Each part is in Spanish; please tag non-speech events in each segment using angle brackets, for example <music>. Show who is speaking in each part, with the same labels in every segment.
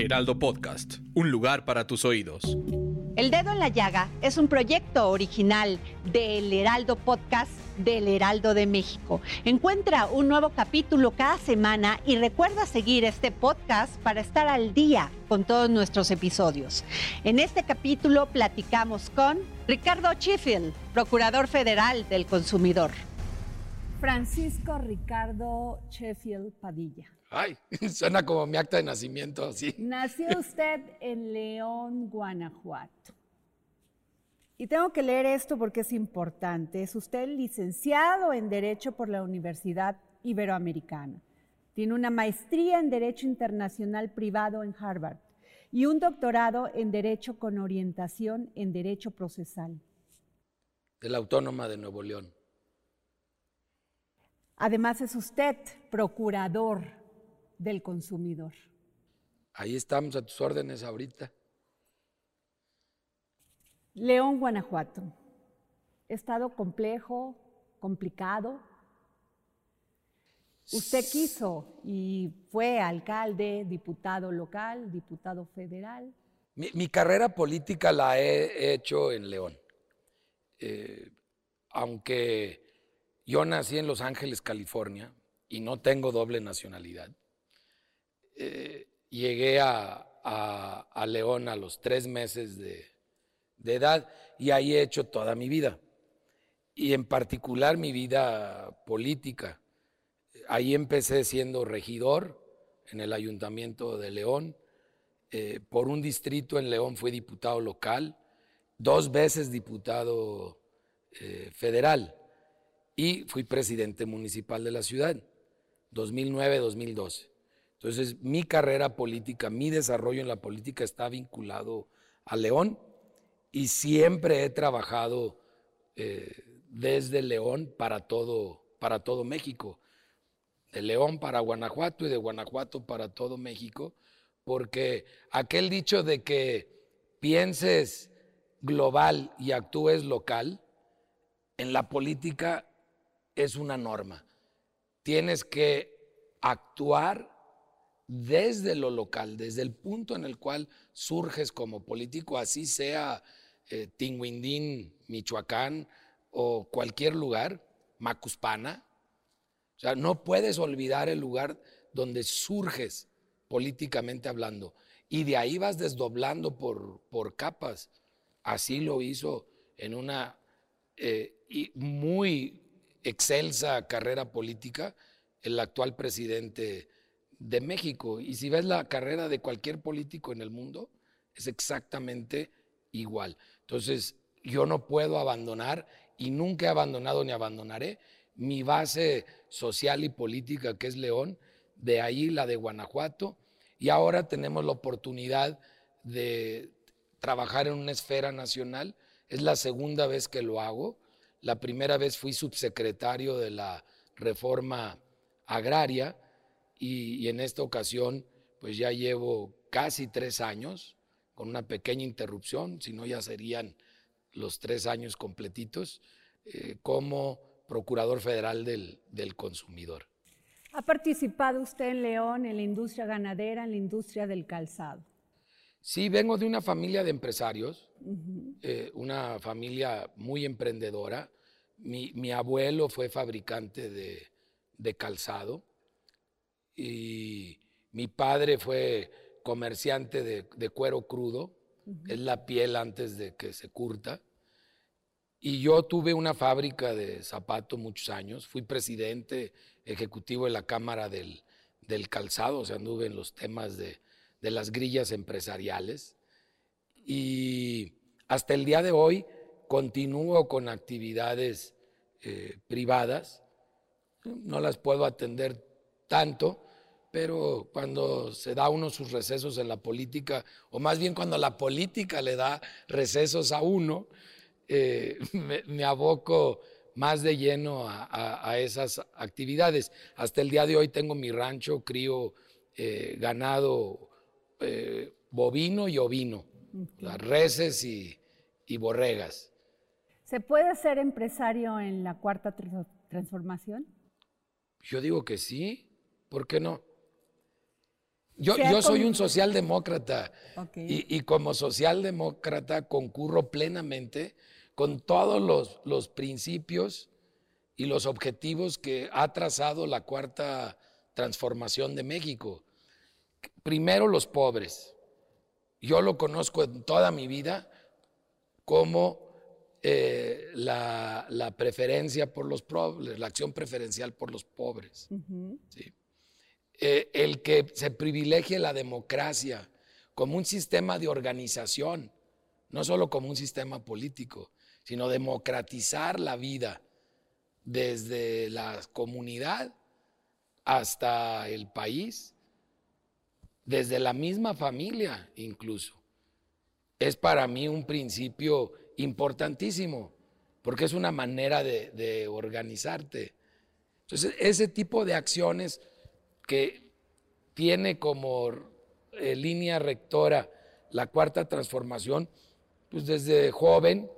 Speaker 1: Heraldo Podcast, un lugar para tus oídos.
Speaker 2: El Dedo en la Llaga es un proyecto original del Heraldo Podcast del Heraldo de México. Encuentra un nuevo capítulo cada semana y recuerda seguir este podcast para estar al día con todos nuestros episodios. En este capítulo platicamos con Ricardo Sheffield, Procurador Federal del Consumidor.
Speaker 3: Francisco Ricardo Sheffield Padilla.
Speaker 4: Ay, <laughs> suena como mi acta de nacimiento, sí.
Speaker 3: Nació usted en León, Guanajuato. Y tengo que leer esto porque es importante. Es usted licenciado en Derecho por la Universidad Iberoamericana. Tiene una maestría en Derecho Internacional Privado en Harvard y un doctorado en Derecho con orientación en Derecho Procesal.
Speaker 4: De la Autónoma de Nuevo León.
Speaker 3: Además es usted procurador del consumidor.
Speaker 4: Ahí estamos a tus órdenes ahorita.
Speaker 3: León, Guanajuato. Estado complejo, complicado. Usted quiso y fue alcalde, diputado local, diputado federal.
Speaker 4: Mi, mi carrera política la he hecho en León. Eh, aunque yo nací en Los Ángeles, California, y no tengo doble nacionalidad, eh, llegué a, León a los tres meses de, de edad y ahí he hecho toda mi vida. Y en particular mi vida política. Ahí empecé siendo regidor en el Ayuntamiento de León. Eh, por un distrito en León fui diputado local, dos veces diputado eh, federal y fui presidente municipal de la ciudad, 2009-2012. Entonces mi carrera política, mi desarrollo en la política está vinculado a León y siempre he trabajado eh, desde León para todo, para todo México, de León para Guanajuato y de Guanajuato para todo México, porque aquel dicho de que pienses global y actúes local, en la política es una norma. Tienes que actuar desde lo local, desde el punto en el cual surges como político, así sea eh, Tinguindín, Michoacán o cualquier lugar, Macuspana. O sea, no puedes olvidar el lugar donde surges políticamente hablando. Y de ahí vas desdoblando por, por capas. Así lo hizo en una eh, muy excelsa carrera política el actual presidente de México. Y si ves la carrera de cualquier político en el mundo, es exactamente igual. Entonces, yo no puedo abandonar y nunca he abandonado ni abandonaré mi base social y política que es León, de ahí la de Guanajuato, y ahora tenemos la oportunidad de trabajar en una esfera nacional. Es la segunda vez que lo hago. La primera vez fui subsecretario de la reforma agraria y, y en esta ocasión pues ya llevo casi tres años con una pequeña interrupción, si no ya serían los tres años completitos, eh, como Procurador Federal del, del Consumidor.
Speaker 3: ¿Ha participado usted en León en la industria ganadera, en la industria del calzado?
Speaker 4: Sí, vengo de una familia de empresarios, eh, una familia muy emprendedora. Mi, mi abuelo fue fabricante de, de, calzado y mi padre fue comerciante de, de cuero crudo, es la piel antes de que se curta. Y yo tuve una fábrica de zapatos muchos años, fui presidente ejecutivo de la Cámara del, del Calzado, o sea, anduve en los temas de, de, las grillas empresariales. Y hasta el día de hoy continúo con actividades eh, privadas, no las puedo atender tanto, pero cuando se da uno sus recesos en la política, o más bien cuando la política le da recesos a uno, eh, <laughs> me, aboco más de lleno a, esas actividades. Hasta el día de hoy tengo mi rancho, crío eh, ganado eh, bovino y ovino, las reses y, y, borregas.
Speaker 3: ¿Se puede ser empresario en la cuarta transformación?
Speaker 4: Yo digo que sí, ¿por qué no? Yo, yo soy un socialdemócrata y, y, como socialdemócrata concurro plenamente con todos los, los principios y los objetivos que ha trazado la cuarta transformación de México. Primero los pobres. Yo lo conozco en toda mi vida como eh, la, preferencia por los pobres, la acción preferencial por los pobres. Eh, el que se privilegie la democracia como un sistema de organización, no solo como un sistema político, sino democratizar la vida desde la comunidad hasta el país, desde la misma familia incluso. Es para mí un principio importantísimo, porque es una manera de, organizarte. Entonces, ese tipo de acciones que tiene como eh, línea rectora la cuarta transformación, pues desde joven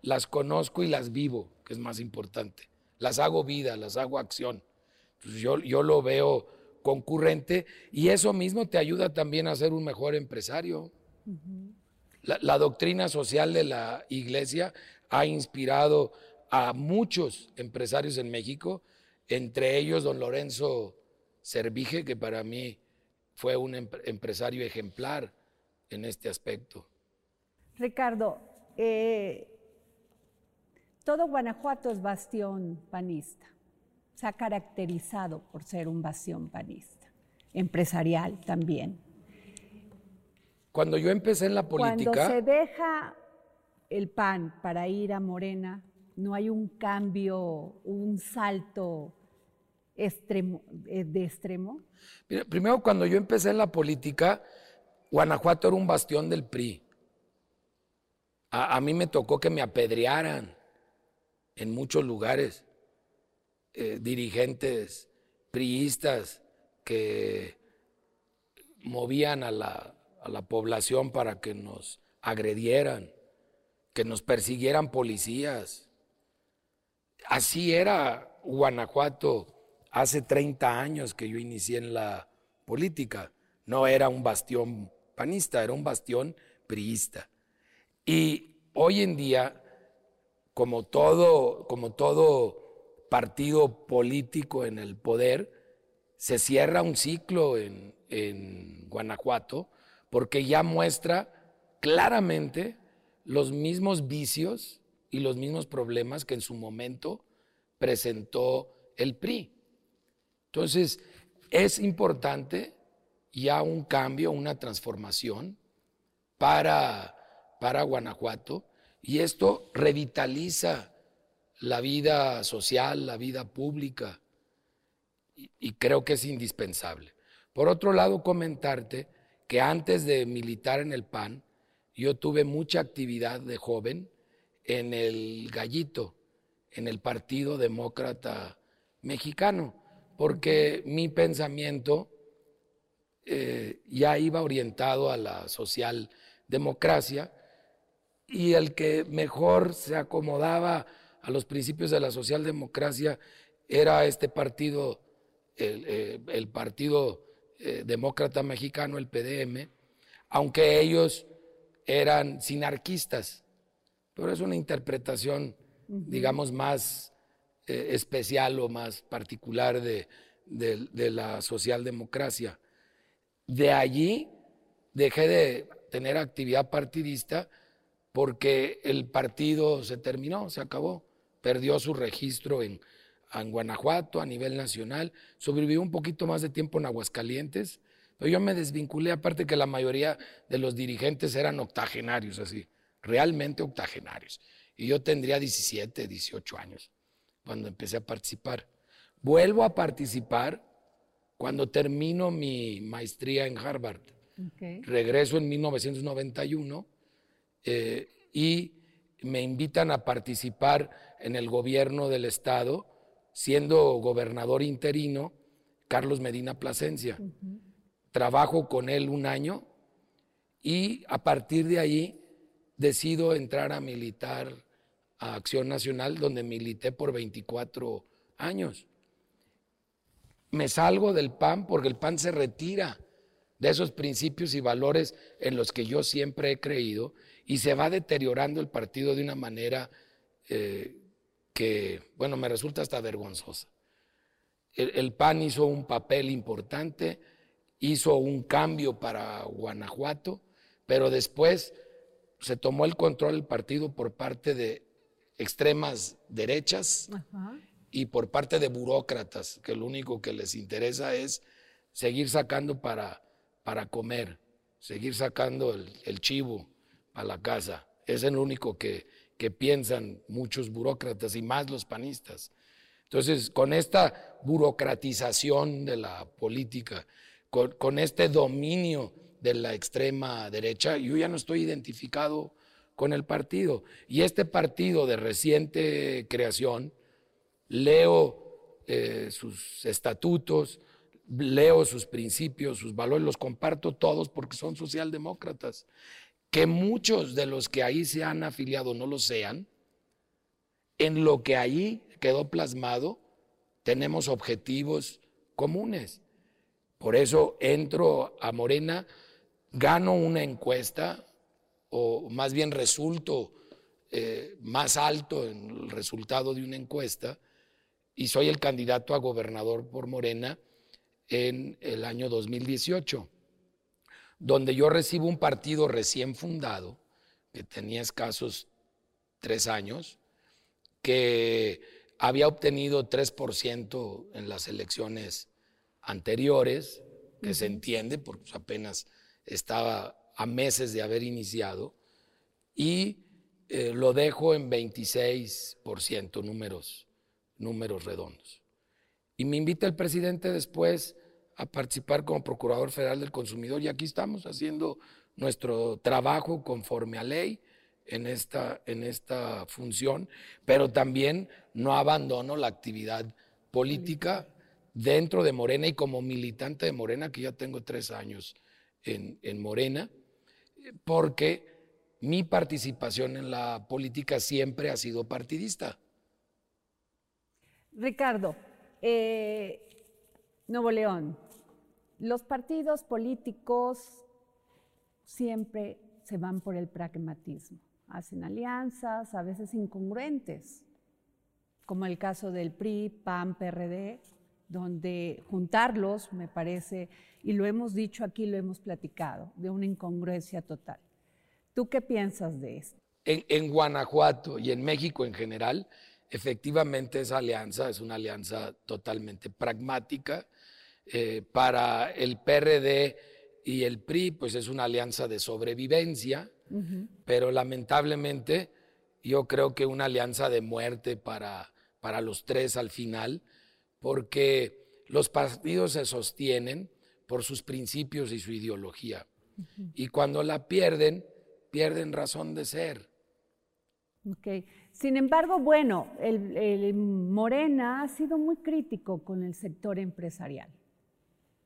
Speaker 4: las conozco y las vivo, que es más importante. Las hago vida, las hago acción. yo, yo lo veo concurrente y eso mismo te ayuda también a ser un mejor empresario. la, doctrina social de la iglesia ha inspirado a muchos empresarios en México, entre ellos don Lorenzo Servige, que para mí fue un empresario ejemplar en este aspecto.
Speaker 3: Ricardo, eh, todo Guanajuato es bastión panista. Se ha caracterizado por ser un bastión panista, empresarial también.
Speaker 4: Cuando yo empecé en la política...
Speaker 3: Cuando se deja el PAN para ir a Morena, no hay un cambio, un salto extremo, eh, de extremo?
Speaker 4: primero, cuando yo empecé en la política, Guanajuato era un bastión del PRI. A, a mí me tocó que me apedrearan en muchos lugares, eh, dirigentes priistas que movían a la, a la población para que nos agredieran, que nos persiguieran policías. Así era Guanajuato hace 30 años que yo inicié en la política. No era un bastión panista, era un bastión priista. Y hoy en día como todo, como todo partido político en el poder, se cierra un ciclo en, Guanajuato porque ya muestra claramente los mismos vicios y los mismos problemas que en su momento presentó el PRI. Entonces, es importante ya un cambio, una transformación para, para Guanajuato y esto revitaliza la vida social, la vida pública, y, creo que es indispensable. Por otro lado, comentarte que antes de militar en el PAN, yo tuve mucha actividad de joven en el Gallito, en el Partido Demócrata Mexicano, porque mi pensamiento eh, ya iba orientado a la socialdemocracia y el que mejor se acomodaba a los principios de la socialdemocracia era este partido, el, eh, Partido eh, Demócrata Mexicano, el PDM, aunque ellos eran sinarquistas, pero es una interpretación, digamos, más eh, especial o más particular de, de la socialdemocracia. De allí dejé de tener actividad partidista porque el partido se terminó, se acabó, perdió su registro en, Guanajuato a nivel nacional, sobrevivió un poquito más de tiempo en Aguascalientes, pero yo me desvinculé, aparte que la mayoría de los dirigentes eran octogenarios, así, realmente octogenarios. Y yo tendría 17, 18 años cuando empecé a participar. Vuelvo a participar cuando termino mi maestría en Harvard.
Speaker 3: Ok.
Speaker 4: Regreso en 1991 eh, y me invitan a participar en el gobierno del estado, siendo gobernador interino Carlos Medina Plasencia. Trabajo con él un año y a partir de ahí decido entrar a militar a Acción Nacional, donde milité por 24 años. Me salgo del PAN porque el PAN se retira de esos principios y valores en los que yo siempre he creído y se va deteriorando el partido de una manera eh, que, bueno, me resulta hasta vergonzosa. El, el PAN hizo un papel importante, hizo un cambio para Guanajuato, pero después se tomó el control del partido por parte de extremas derechas
Speaker 3: Ajá.
Speaker 4: y por parte de burócratas, que lo único que les interesa es seguir sacando para, para comer, seguir sacando el, el chivo a la casa. Es el único que, que piensan muchos burócratas y más los panistas. Entonces, con esta burocratización de la política, con, con este dominio de la extrema derecha, yo ya no estoy identificado con el partido. Y este partido de reciente creación, leo eh, sus estatutos, leo sus principios, sus valores, los comparto todos porque son socialdemócratas. Que muchos de los que ahí se han afiliado no lo sean, en lo que ahí quedó plasmado, tenemos objetivos comunes. Por eso entro a Morena, gano una encuesta, o más bien resulto eh, más alto en el resultado de una encuesta, y soy el candidato a gobernador por Morena en el año 2018, donde yo recibo un partido recién fundado, que tenía escasos tres años, que había obtenido 3% en las elecciones anteriores, que se entiende porque pues, apenas estaba a meses de haber iniciado, y eh, lo dejo en 26% números, números redondos. Y me invita el presidente después a participar como Procurador Federal del Consumidor y aquí estamos haciendo nuestro trabajo conforme a ley en esta, en esta función, pero también no abandono la actividad política dentro de Morena y como militante de Morena, que ya tengo tres años en, en Morena, porque mi participación en la política siempre ha sido partidista.
Speaker 3: Ricardo, eh, Nuevo León, los partidos políticos siempre se van por el pragmatismo. Hacen alianzas, a veces incongruentes, como el caso del PRI, PAN, PRD, donde juntarlos, me parece, y lo hemos dicho aquí, lo hemos platicado, de una incongruencia total. ¿Tú qué piensas de esto?
Speaker 4: En, en Guanajuato y en México en general, efectivamente esa alianza es una alianza totalmente pragmática. Eh, para el PRD y el PRI, pues es una alianza de sobrevivencia, pero lamentablemente yo creo que una alianza de muerte para, para los tres al final, porque los partidos se sostienen por sus principios y su ideología. Y cuando la pierden, pierden razón de ser.
Speaker 3: Ok. Sin embargo, bueno, el, el Morena ha sido muy crítico con el sector empresarial.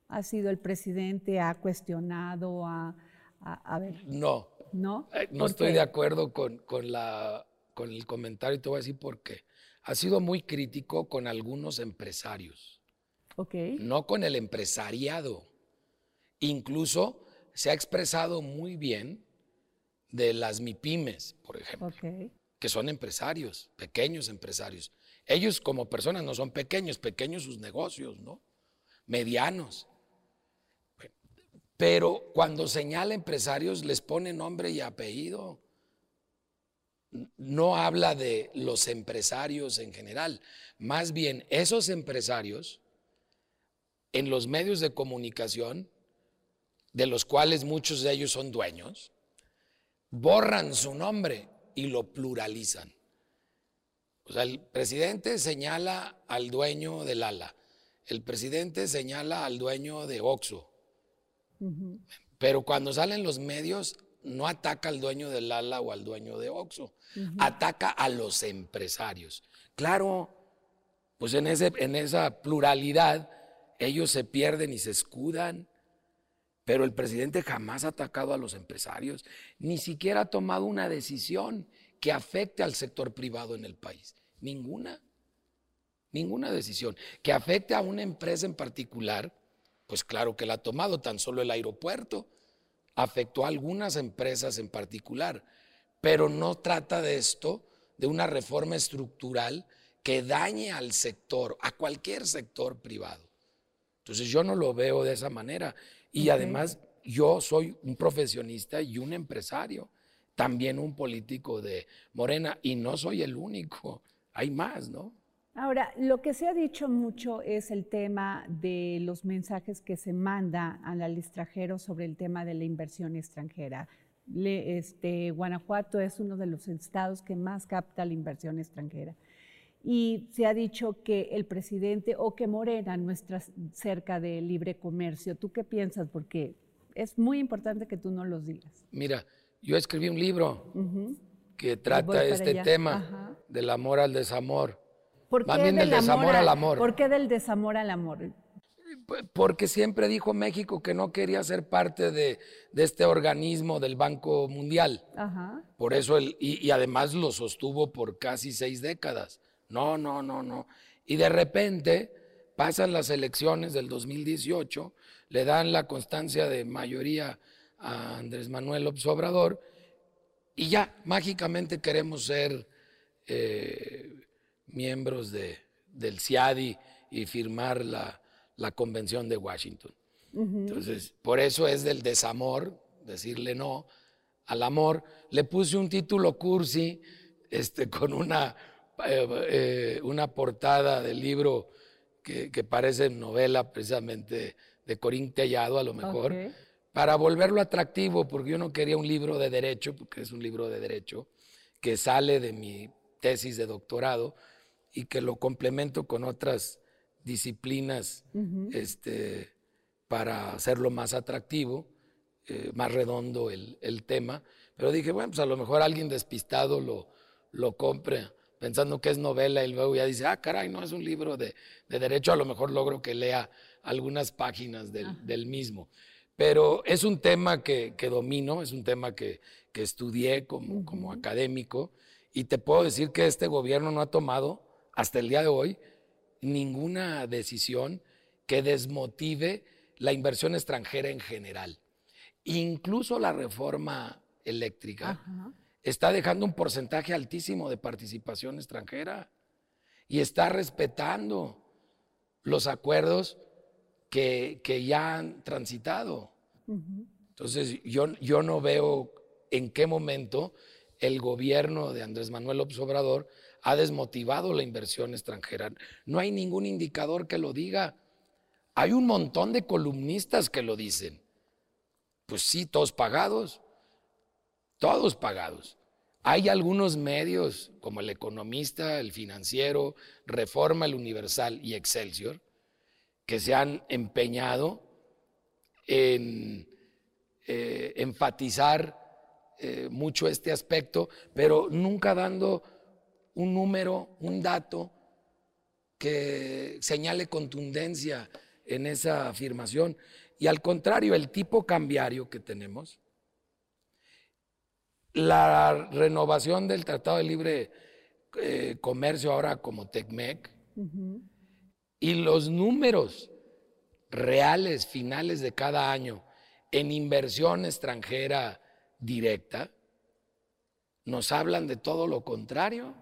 Speaker 3: Ha sido el presidente, ha cuestionado, a, a, a ver,
Speaker 4: No,
Speaker 3: ¿no?
Speaker 4: eh, no
Speaker 3: ¿Por
Speaker 4: estoy
Speaker 3: qué?
Speaker 4: de acuerdo con, con, la, con el comentario y te voy a decir por qué. Ha sido muy crítico con algunos empresarios, no con el empresariado. Incluso se ha expresado muy bien de las MIPIMES, por ejemplo, que son empresarios, pequeños empresarios. Ellos como personas no son pequeños, pequeños sus negocios, ¿no? Medianos. Pero cuando señala empresarios les pone nombre y apellido. No habla de los empresarios en general. Más bien, esos empresarios en los medios de comunicación, de los cuales muchos de ellos son dueños, borran su nombre y lo pluralizan. O sea, el presidente señala al dueño del ala, el presidente señala al dueño de Oxxo, pero cuando salen los medios no ataca al dueño del Lala o al dueño de Oxxo, ataca a los empresarios. Claro, pues en, ese, en esa pluralidad ellos se pierden y se escudan, pero el presidente jamás ha atacado a los empresarios, ni siquiera ha tomado una decisión que afecte al sector privado en el país. Ninguna. Ninguna decisión. Que afecte a una empresa en particular, pues claro que la ha tomado, tan solo el aeropuerto afectó a algunas empresas en particular, pero no trata de esto, de una reforma estructural que dañe al sector, a cualquier sector privado. Entonces yo no lo veo de esa manera. Y además yo soy un profesionista y un empresario, también un político de Morena, y no soy el único, hay más, ¿no?
Speaker 3: Ahora, lo que se ha dicho mucho es el tema de los mensajes que se manda al extranjero sobre el tema de la inversión extranjera. este, Guanajuato es uno de los estados que más capta la inversión extranjera. Y se ha dicho que el presidente o que Morena no está cerca del libre comercio. ¿Tú qué piensas? Porque es muy importante que tú no los digas.
Speaker 4: Mira, yo escribí un libro que trata este tema del amor al desamor
Speaker 3: ¿Por qué del, desamor al amor. ¿Por qué del desamor al amor?
Speaker 4: Porque siempre dijo México que no quería ser parte de, este organismo del Banco Mundial. Por eso, el, y, además lo sostuvo por casi seis décadas. No, no, no, no. Y de repente pasan las elecciones del 2018, le dan la constancia de mayoría a Andrés Manuel López Obrador y ya, mágicamente queremos ser eh, miembros de, del CIADI y firmar la, Convención de Washington. Entonces, por eso es del desamor, decirle no al amor. Le puse un título cursi este, con una, eh, eh, una portada del libro que, parece novela precisamente de Corín Tellado, a lo mejor, para volverlo atractivo, porque yo no quería un libro de derecho, porque es un libro de derecho que sale de mi tesis de doctorado, y que lo complemento con otras disciplinas este, para hacerlo más atractivo, eh, más redondo el, tema. Pero dije, bueno, pues a lo mejor alguien despistado lo, lo compre pensando que es novela y luego ya dice, ah, caray, no es un libro de, derecho, a lo mejor logro que lea algunas páginas del, mismo. Pero es un tema que, domino, es un tema que, estudié como, como académico y te puedo decir que este gobierno no ha tomado hasta el día de hoy ninguna decisión que desmotive la inversión extranjera en general. Incluso la reforma eléctrica está dejando un porcentaje altísimo de participación extranjera y está respetando los acuerdos que, ya han transitado. Entonces, yo, yo no veo en qué momento el gobierno de Andrés Manuel López Obrador ha desmotivado la inversión extranjera. No hay ningún indicador que lo diga. Hay un montón de columnistas que lo dicen. Pues sí, todos pagados. Todos pagados. Hay algunos medios como el Economista, el Financiero, Reforma, el Universal y Excelsior que se han empeñado en eh, enfatizar eh, mucho este aspecto, pero nunca dando un número, un dato que señale contundencia en esa afirmación. Y al contrario, el tipo cambiario que tenemos, la renovación del Tratado de Libre eh, Comercio ahora como TECMEC y los números reales finales de cada año en inversión extranjera directa, nos hablan de todo lo contrario.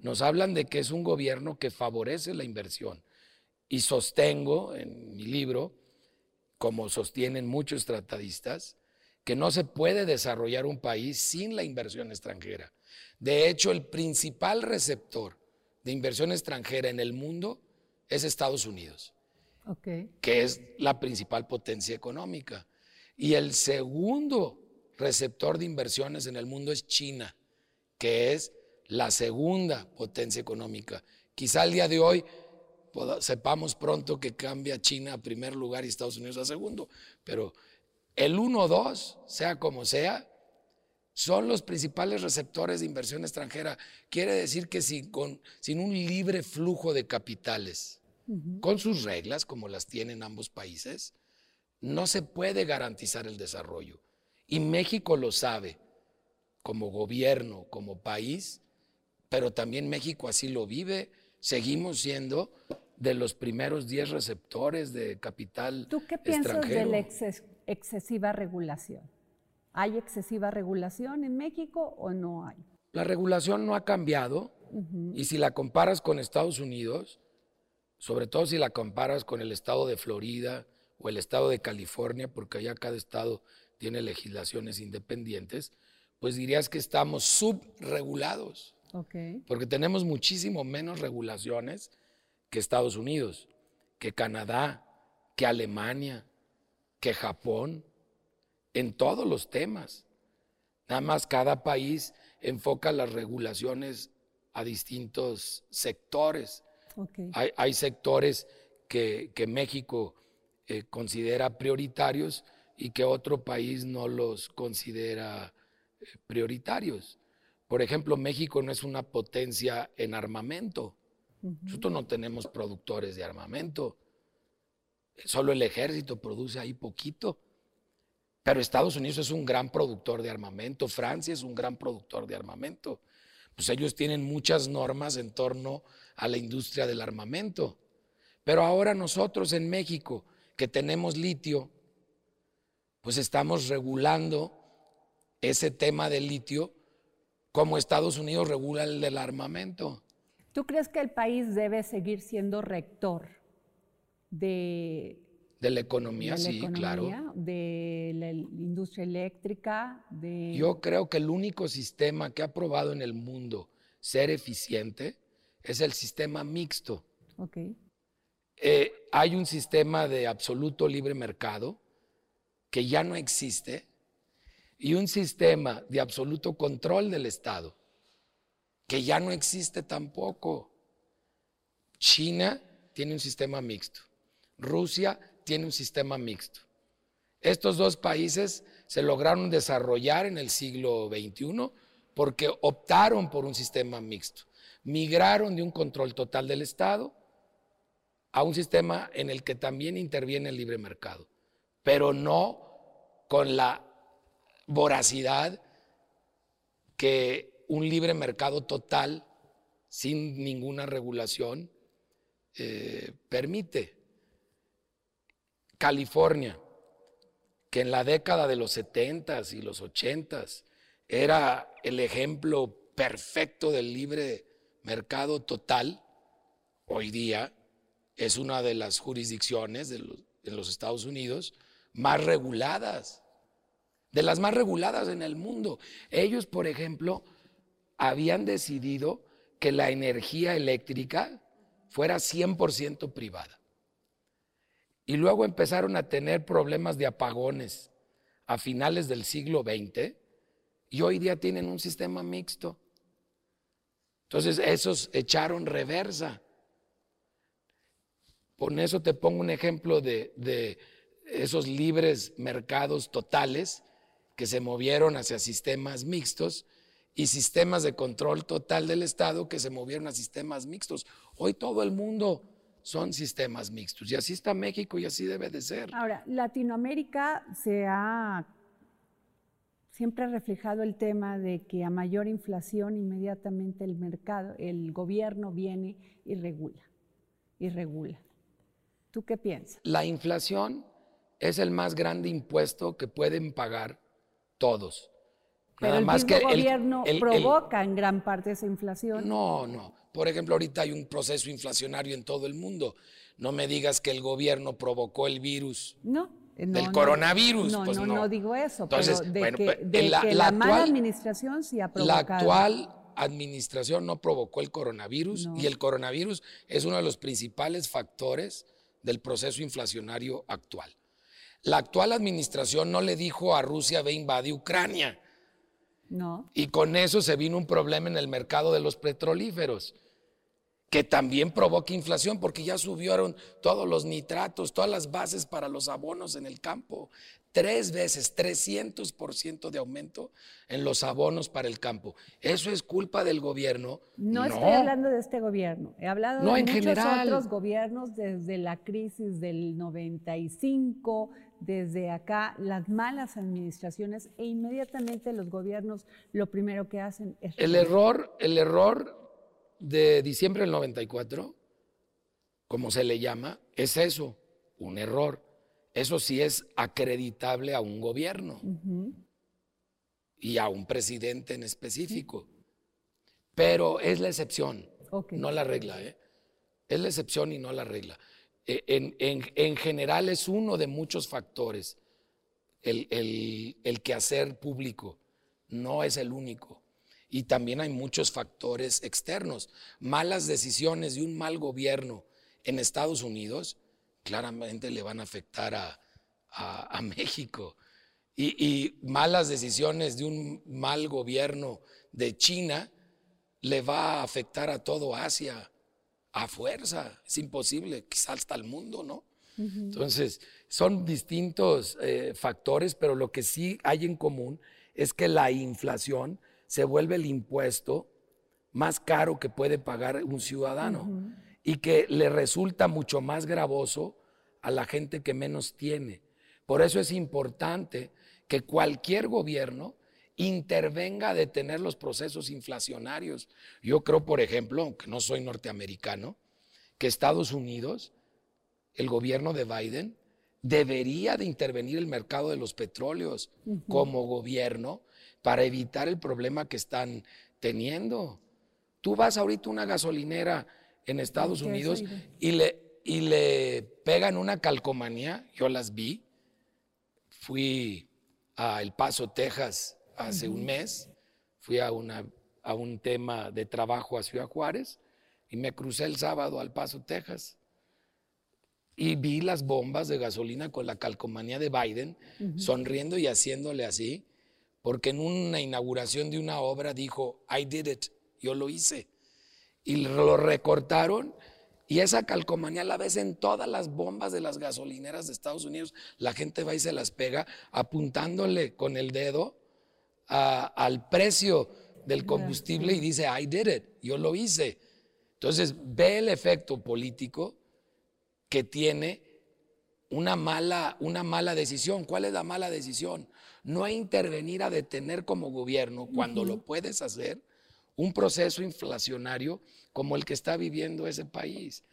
Speaker 4: Nos hablan de que es un gobierno que favorece la inversión. Y sostengo en mi libro, como sostienen muchos tratadistas, que no se puede desarrollar un país sin la inversión extranjera. De hecho, el principal receptor de inversión extranjera en el mundo es Estados Unidos, que es la principal potencia económica. Y el segundo receptor de inversiones en el mundo es China, que es la segunda potencia económica. Quizá al día de hoy sepamos pronto que cambia China a primer lugar y Estados Unidos a segundo. Pero el 1-2, sea como sea, son los principales receptores de inversión extranjera. Quiere decir que sin, con, sin un libre flujo de capitales, con sus reglas, como las tienen ambos países, no se puede garantizar el desarrollo. Y México lo sabe, como gobierno, como país, pero también México así lo vive. Seguimos siendo de los primeros 10 receptores de capital
Speaker 3: ¿Tú qué piensas de la excesiva regulación? ¿Hay excesiva regulación en México o no hay?
Speaker 4: La regulación no ha cambiado y si la comparas con Estados Unidos, sobre todo si la comparas con el estado de Florida o el estado de California, porque allá cada estado tiene legislaciones independientes, pues dirías que estamos subregulados. Porque tenemos muchísimo menos regulaciones que Estados Unidos, que Canadá, que Alemania, que Japón en todos los temas. Nada más cada país enfoca las regulaciones a distintos sectores. Hay, sectores que, México eh, considera prioritarios y que otro país no los considera eh, prioritarios. Por ejemplo, México no es una potencia en armamento. Nosotros no tenemos productores de armamento. Solo el ejército produce ahí poquito. Pero Estados Unidos es un gran productor de armamento, Francia es un gran productor de armamento. Pues ellos tienen muchas normas en torno a la industria del armamento. Pero ahora nosotros en México, que tenemos litio, pues estamos regulando ese tema del litio como Estados Unidos regula el del armamento.
Speaker 3: ¿Tú crees que el país debe seguir siendo rector de
Speaker 4: de la economía, sí, claro.
Speaker 3: De la industria eléctrica, de...
Speaker 4: Yo creo que el único sistema que ha probado en el mundo ser eficiente es el sistema mixto.
Speaker 3: Ok.
Speaker 4: Eh, hay un sistema de absoluto libre mercado que ya no existe y un sistema de absoluto control del Estado que ya no existe tampoco. China tiene un sistema mixto. Rusia tiene un sistema mixto. Estos dos países se lograron desarrollar en el siglo XXI porque optaron por un sistema mixto. Migraron de un control total del Estado a un sistema en el que también interviene el libre mercado, pero no con la voracidad que un libre mercado total, sin ninguna regulación, eh, permite. California, que en la década de los 70s y los 80s era el ejemplo perfecto del libre mercado total, hoy día es una de las jurisdicciones de los, los Estados Unidos más reguladas, de las más reguladas en el mundo. Ellos, por ejemplo, habían decidido que la energía eléctrica fuera 100% privada. Y luego empezaron a tener problemas de apagones a finales del siglo XX y hoy día tienen un sistema mixto. Entonces esos echaron reversa. Por eso te pongo un ejemplo de, de esos libres mercados totales que se movieron hacia sistemas mixtos y sistemas de control total del Estado que se movieron a sistemas mixtos. Hoy todo el mundo son sistemas mixtos. Y así está México y así debe de ser.
Speaker 3: Ahora, Latinoamérica se ha siempre reflejado el tema de que a mayor inflación inmediatamente el mercado, el gobierno viene y regula, y regula. ¿Tú qué piensas?
Speaker 4: La inflación es el más grande impuesto que pueden pagar todos.
Speaker 3: Pero el más que gobierno provoca en gran parte esa inflación.
Speaker 4: No, no. Por ejemplo, ahorita hay un proceso inflacionario en todo el mundo. No me digas que el gobierno provocó el virus.
Speaker 3: No.
Speaker 4: del coronavirus.
Speaker 3: No,
Speaker 4: pues
Speaker 3: no, no, digo eso. Entonces, pero de que, pues, la, mala administración sí ha provocado.
Speaker 4: La actual administración no provocó el coronavirus y el coronavirus es uno de los principales factores del proceso inflacionario actual. La actual administración no le dijo a Rusia ve invade Ucrania.
Speaker 3: No.
Speaker 4: Y con eso se vino un problema en el mercado de los petrolíferos. que también provoca inflación porque ya subieron todos los nitratos, todas las bases para los abonos en el campo. Tres veces, 300% de aumento en los abonos para el campo. ¿Eso es culpa del gobierno?
Speaker 3: No, estoy hablando de este gobierno. He hablado
Speaker 4: No,
Speaker 3: de
Speaker 4: en
Speaker 3: muchos
Speaker 4: general.
Speaker 3: otros gobiernos desde la crisis del 95, desde acá, las malas administraciones e inmediatamente los gobiernos lo primero que hacen es...
Speaker 4: El error, el error de diciembre del 94, como se le llama, es eso, un error. Eso sí es acreditable a un gobierno y a un presidente en específico. Pero es la excepción, no la regla. ¿eh? Es la excepción y no la regla. Eh, En, en- en general es uno de muchos factores el, el, el quehacer público, no es el único. Y también hay muchos factores externos. Malas decisiones y un mal gobierno en Estados Unidos claramente le van a afectar a, a- a <laughs> México. Y, y malas decisiones de un mal gobierno de China le va a afectar a todo Asia a fuerza. Es imposible, quizás hasta el mundo, ¿no? Entonces, son distintos eh, factores, pero lo que sí hay en común es que la inflación se vuelve el impuesto más caro que puede pagar un ciudadano y que le resulta mucho más gravoso a la gente que menos tiene. Por eso es importante que cualquier gobierno intervenga a detener los procesos inflacionarios. Yo creo, por ejemplo, aunque no soy norteamericano, que Estados Unidos, el gobierno de Biden, debería de intervenir el mercado de los petróleos como gobierno para evitar el problema que están teniendo. Tú vas ahorita a una gasolinera en Estados
Speaker 3: ¿Qué es
Speaker 4: Unidos y le, y le pegan una calcomanía, yo las vi, fui a El Paso, Texas, hace un mes, fui a, una, a un tema de trabajo a Ciudad Juárez y me crucé el sábado al Paso, Texas. Y vi las bombas de gasolina con la calcomanía de Biden, sonriendo y haciéndole así, porque en una inauguración de una obra dijo, I did it, yo lo hice. Y lo recortaron y esa calcomanía la ves en todas las bombas de las gasolineras de Estados Unidos. La gente va y se las pega apuntándole con el dedo a- al precio del combustible y dice, I did it, yo lo hice. Entonces ve el efecto político que tiene una mala, una mala decisión. ¿Cuál es la mala decisión? No intervenir a detener como gobierno, cuando lo puedes hacer, un proceso inflacionario como el que está viviendo ese país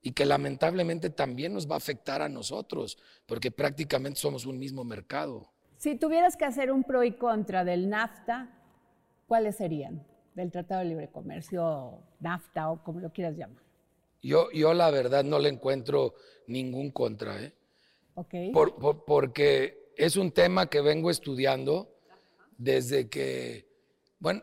Speaker 4: y que lamentablemente también nos va a afectar a nosotros, porque prácticamente somos un mismo mercado.
Speaker 3: Si tuvieras que hacer un pro y contra del NAFTA, ¿cuáles serían? Del Tratado de Libre Comercio, NAFTA o como lo quieras llamar.
Speaker 4: Yo, yo la verdad no le encuentro ningún contra, ¿eh?
Speaker 3: ¿Ok?
Speaker 4: Por- por- porque es un tema que vengo estudiando desde que, bueno,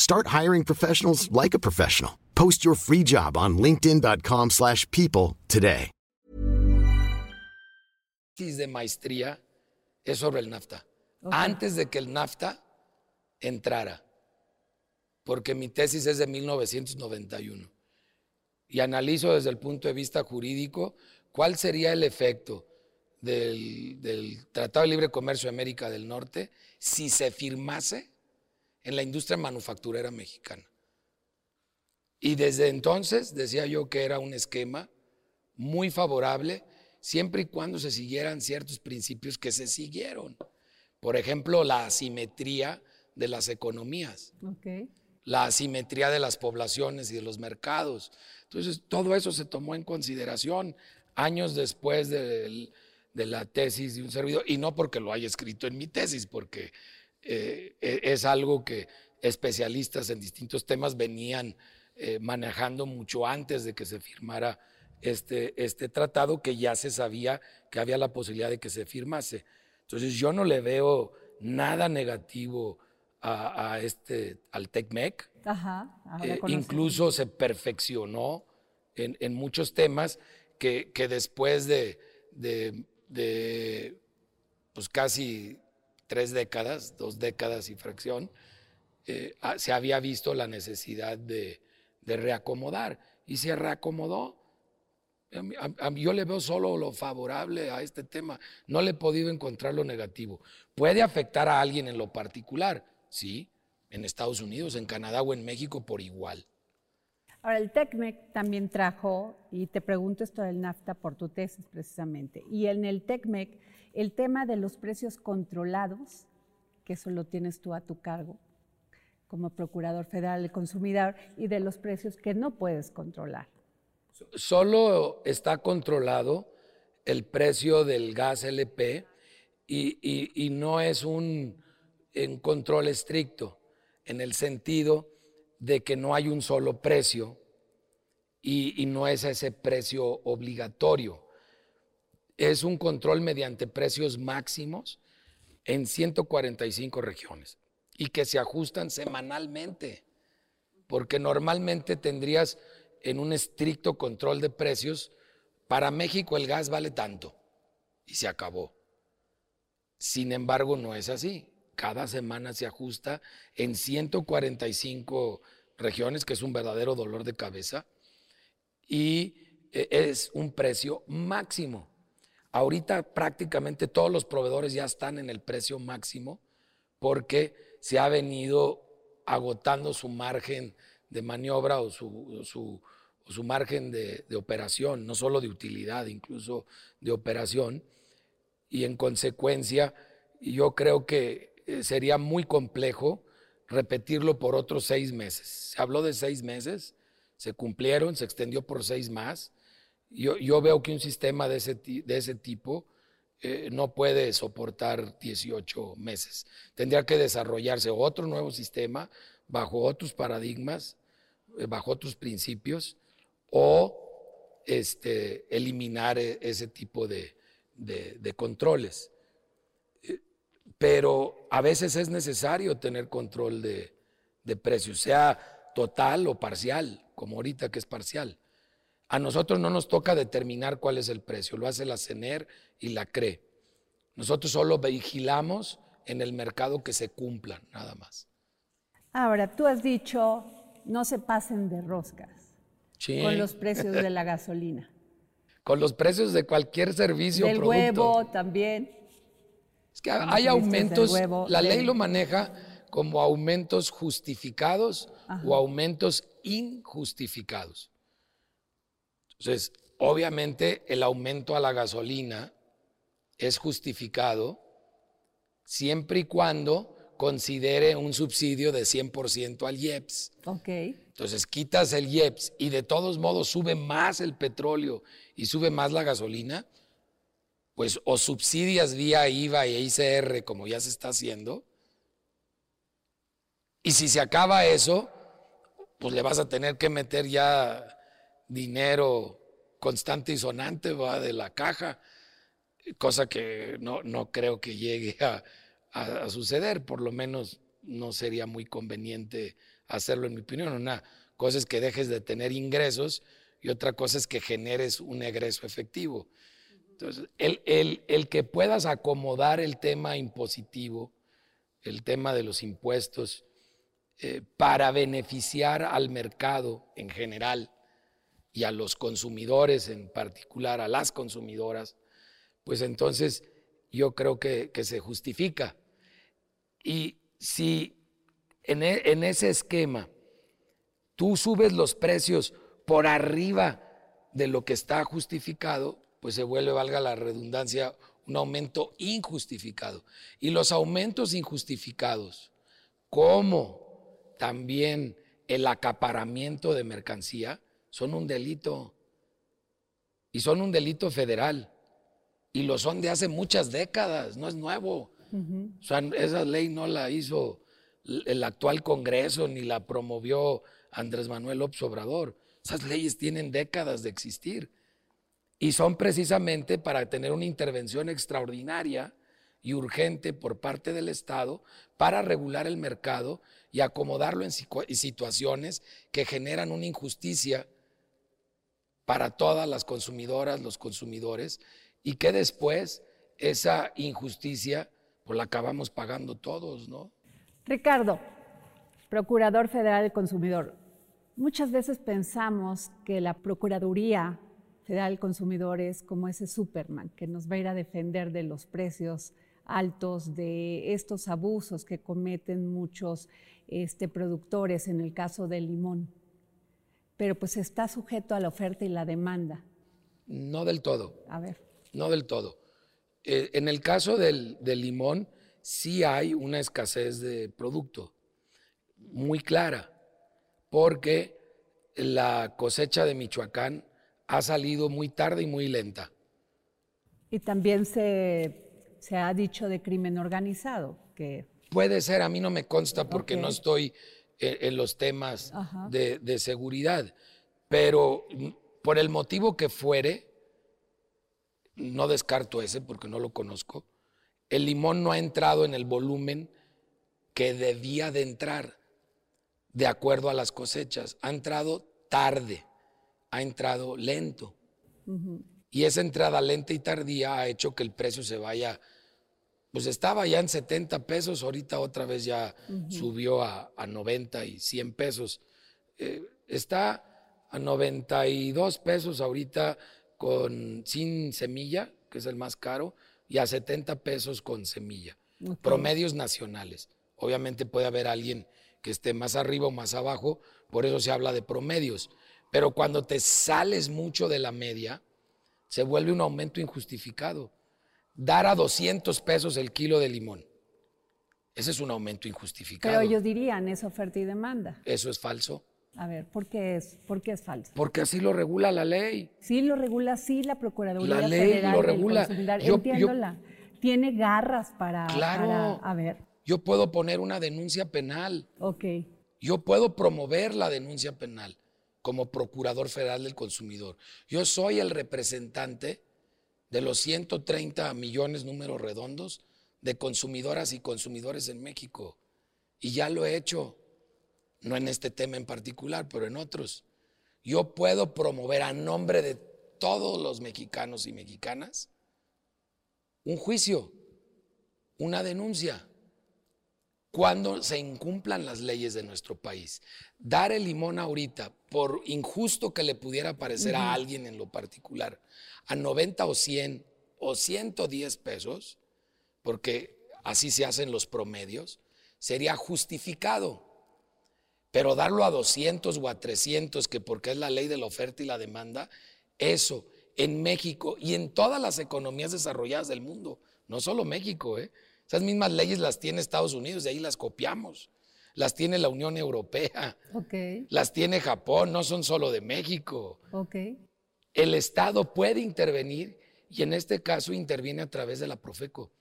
Speaker 5: Start hiring professionals like a professional. Post your free job on linkedin.com/people slash people today.
Speaker 4: de maestría es sobre el NAFTA, antes de que el NAFTA entrara, porque mi tesis es de 1991 y analizo desde el punto de vista jurídico cuál sería el efecto del, del Tratado de Libre Comercio de América del Norte si se firmase en la industria manufacturera mexicana. Y desde entonces decía yo que era un esquema muy favorable siempre y cuando se siguieran ciertos principios que se siguieron. Por ejemplo, la asimetría de las economías la asimetría de las poblaciones y de los mercados. Entonces, todo eso se tomó en consideración años después del- de la tesis de un servidor, y no porque lo haya escrito en mi tesis, porque eh, e- es algo que especialistas en distintos temas venían eh, manejando mucho antes de que se firmara este, este tratado que ya se sabía que había la posibilidad de que se firmase. Entonces yo no le veo nada negativo a, este, al TECMEC. Eh, incluso se perfeccionó en, muchos temas que, que después de, de, pues casi tres décadas, dos décadas y fracción, eh, ah, se había visto la necesidad de, reacomodar y se reacomodó. yo le veo solo lo favorable a este tema. No le he podido encontrar lo negativo. Puede afectar a alguien en lo particular, sí, en Estados Unidos, en Canadá o en México por igual.
Speaker 3: Ahora, el TECMEC también trajo, y te pregunto esto del NAFTA por tu tesis precisamente, y en el TECMEC el tema de los precios controlados, que eso lo tienes tú a tu cargo como Procurador Federal del Consumidor, y de los precios que no puedes controlar.
Speaker 4: Solo está controlado el precio del gas LP y, no es un control estricto, en el sentido de que no hay un solo precio y, no es ese precio obligatorio. Es un control mediante precios máximos en 145 regiones y que se ajustan semanalmente, porque normalmente tendrías en un estricto control de precios, para México el gas vale tanto y se acabó. Sin embargo, no es así cada semana se ajusta en 145 regiones, que es un verdadero dolor de cabeza, y eh, es un precio máximo. Ahorita prácticamente todos los proveedores ya están en el precio máximo porque se ha venido agotando su margen de maniobra o su, margen de, de, operación, no solo de utilidad, incluso de operación. Y en consecuencia, yo creo que eh, sería muy complejo repetirlo por otros seis meses. Se habló de seis meses, se cumplieron, se extendió por seis más. Yo, veo que un sistema de ese, de ese tipo eh, no puede soportar 18 meses. Tendría que desarrollarse otro nuevo sistema bajo otros paradigmas, eh, bajo otros principios, o este, eliminar ese tipo de, de, de controles pero a veces es necesario tener control de, precios, sea total o parcial, como ahorita que es parcial. A nosotros no nos toca determinar cuál es el precio, lo hace la CENER y la CRE. Nosotros solo vigilamos en el mercado que se cumplan, nada más.
Speaker 3: Ahora, tú has dicho, no se pasen de roscas con los precios de la gasolina. <laughs>
Speaker 4: con los precios de cualquier servicio.
Speaker 3: Del huevo también.
Speaker 4: Es que hay aumentos, la ley lo maneja como aumentos justificados o aumentos injustificados. Entonces, obviamente el aumento a la gasolina es justificado siempre y cuando considere un subsidio de 100% al IEPS.
Speaker 3: Ok.
Speaker 4: Entonces quitas el IEPS y de todos modos sube más el petróleo y sube más la gasolina, pues o subsidias vía IVA e ICR como ya se está haciendo, y si se acaba eso, pues le vas a tener que meter ya dinero constante y sonante ¿va? de la caja, cosa que no, no creo que llegue a, a, suceder, por lo menos no sería muy conveniente hacerlo en mi opinión. Una cosa es que dejes de tener ingresos y otra cosa es que generes un egreso efectivo. Entonces, el, que puedas acomodar el tema impositivo, el tema de los impuestos, eh, para beneficiar al mercado en general y a los consumidores en particular, a las consumidoras, pues entonces yo creo que, se justifica. Y si en, e, en ese esquema tú subes los precios por arriba de lo que está justificado, pues se vuelve, valga la redundancia, un aumento injustificado. Y los aumentos injustificados, como también el acaparamiento de mercancía, son un delito. Y son un delito federal. Y lo son de hace muchas décadas, no es nuevo. O sea, esa ley no la hizo el actual Congreso ni la promovió Andrés Manuel López Obrador. Esas leyes tienen décadas de existir Y son precisamente para tener una intervención extraordinaria y urgente por parte del Estado para regular el mercado y acomodarlo en situaciones que generan una injusticia para todas las consumidoras, los consumidores, y que después esa injusticia pues la acabamos pagando todos, ¿no?
Speaker 3: Ricardo, Procurador Federal del Consumidor, muchas veces pensamos que la Procuraduría Federal del Consumidor es como ese Superman que nos va a ir a defender de los precios altos, de estos abusos que cometen muchos este, productores en el caso del limón. Pero pues está sujeto a la oferta y la demanda.
Speaker 4: No del todo.
Speaker 3: A ver.
Speaker 4: No del todo. Eh, en el caso del, limón, sí hay una escasez de producto muy clara, porque la cosecha de Michoacán ha salido muy tarde y muy lenta.
Speaker 3: Y también se, ha dicho de crimen organizado, que...
Speaker 4: Puede ser, a mí no me consta porque no estoy en, los temas de, de, seguridad, pero por el motivo que fuere, no descarto ese porque no lo conozco, el limón no ha entrado en el volumen que debía de entrar de acuerdo a las cosechas. Ha entrado tarde, ha entrado lento. Y esa entrada lenta y tardía ha hecho que el precio se vaya, pues estaba ya en 70 pesos, ahorita otra vez ya subió a, 90 y 100 pesos. Eh, está a 92 pesos ahorita con, sin semilla, que es el más caro, y a 70 pesos con semilla. Promedios nacionales. Obviamente puede haber alguien que esté más arriba o más abajo, por eso se habla de promedios. Pero cuando te sales mucho de la media, se vuelve un aumento injustificado. Dar a 200 pesos el kilo de limón. Ese es un aumento injustificado.
Speaker 3: Pero ellos dirían, es oferta y demanda.
Speaker 4: Eso es falso.
Speaker 3: A ver, ¿por qué es, por qué es falso?
Speaker 4: Porque así lo regula la ley.
Speaker 3: Sí, lo regula, sí, la Procuraduría
Speaker 4: la ley lo regula.
Speaker 3: Yo, Tiene garras para,
Speaker 4: claro,
Speaker 3: A ver.
Speaker 4: Yo puedo poner una denuncia penal.
Speaker 3: Ok.
Speaker 4: Yo puedo promover la denuncia penal como Procurador Federal del Consumidor. Yo soy el representante de los 130 millones números redondos de consumidoras y consumidores en México. Y ya lo he hecho no en este tema en particular, pero en otros. Yo puedo promover a nombre de todos los mexicanos y mexicanas un juicio, una denuncia, cuando se incumplan las leyes de nuestro país. Dar el limón ahorita, por injusto que le pudiera parecer a alguien en lo particular, a 90 o 100 o 110 pesos, porque así se hacen los promedios, sería justificado. Pero darlo a 200 o a 300, que porque es la ley de la oferta y la demanda, eso en México y en todas las economías desarrolladas del mundo, no solo México, ¿eh? Esas mismas leyes las tiene Estados Unidos, de ahí las copiamos, las tiene la Unión Europea, las tiene Japón, no son solo de México. El Estado puede intervenir y en este caso interviene a través de la Profeco.